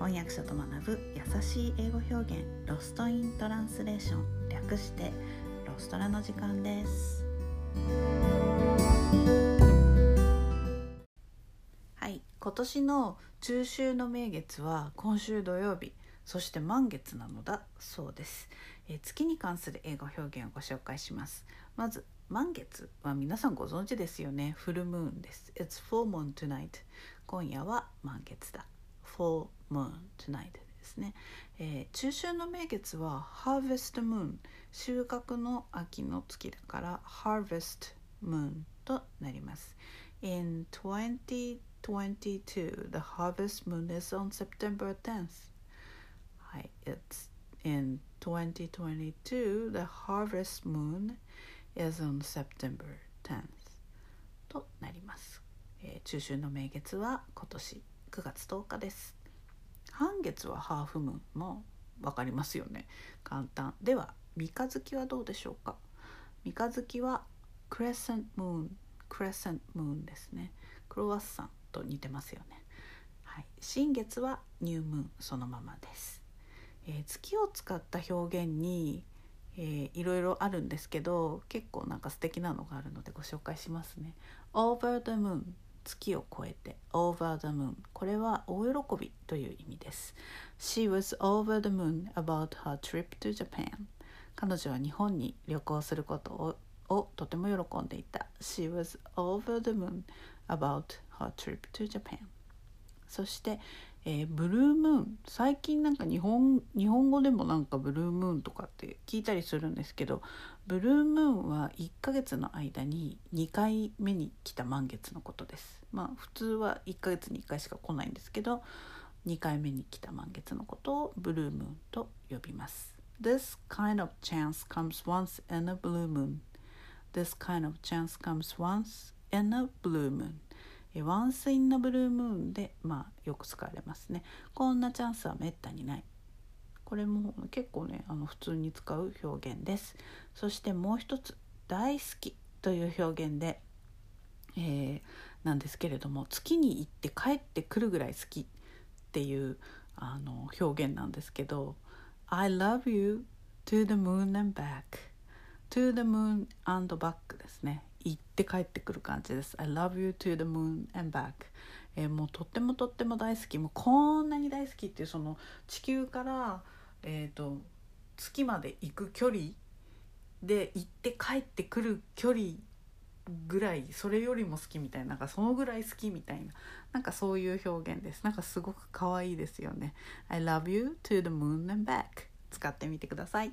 翻訳者と学ぶ優しい英語表現ロストイントランスレーション略してロストラの時間です。はい今年の中秋の名月は今週土曜日そして満月なのだそうです、え、月に関する英語表現をご紹介します。まず満月は皆さんご存知ですよね。フルムーンです。It's full moon tonight 今夜は満月だ。Full moon tonight ですね、えー、中秋の名月は harvest moon 収穫の秋の月だから harvest moon となります In 2022 the harvest moon is on September 10th はい It's in 2022 the harvest moon is on September 10th となります、えー、中秋の名月は今年9月10日です。半月はハーフムーンも分かりますよね。簡単。では三日月はどうでしょうか？三日月はクレッセントムーンクレッセンムーンですね。クロワッサンと似てますよね。はい。新月はニュームーンそのままです、えー、月を使った表現にえー、いろいろあるんですけど結構なんか素敵なのがあるのでご紹介しますね。Over the moon 月を越えて over the moon これは大喜びという意味です She was over the moon about her trip to Japan 彼女は日本に旅行することををとても喜んでいた She was over the moon about her trip to Japan そしてえー、ブルームーン最近なんか日本日本語でもなんかブルームーンとかって聞いたりするんですけどブルームーンは1ヶ月の間に2回目に来た満月のことです。まあ普通は1ヶ月に1回しか来ないんですけど2回目に来た満月のことをブルームーンと呼びます。This kind of chance comes once in a blue moon. This kind of chance comes once in a blue moon. ワンスインのブルームーンで、まあ、よく使われますね。こんなチャンスはめったにない。これも結構ねあの普通に使う表現です。そしてもう一つ大好きという表現で、えー、なんですけれども月に行って帰ってくるぐらい好きっていうあの表現なんですけど I love you to the moon and back. To the moon and back ですね。行って帰ってくる感じです。I love you to the moon and back. えー、もうとってもとっても大好き。もうこんなに大好きっていうその地球から、えーと、月まで行く距離で行って帰ってくる距離ぐらいそれよりも好きみたいななんかそのぐらい好きみたいななんかそういう表現です。なんかすごく可愛いですよね。I love you to the moon and back. 使ってみてください。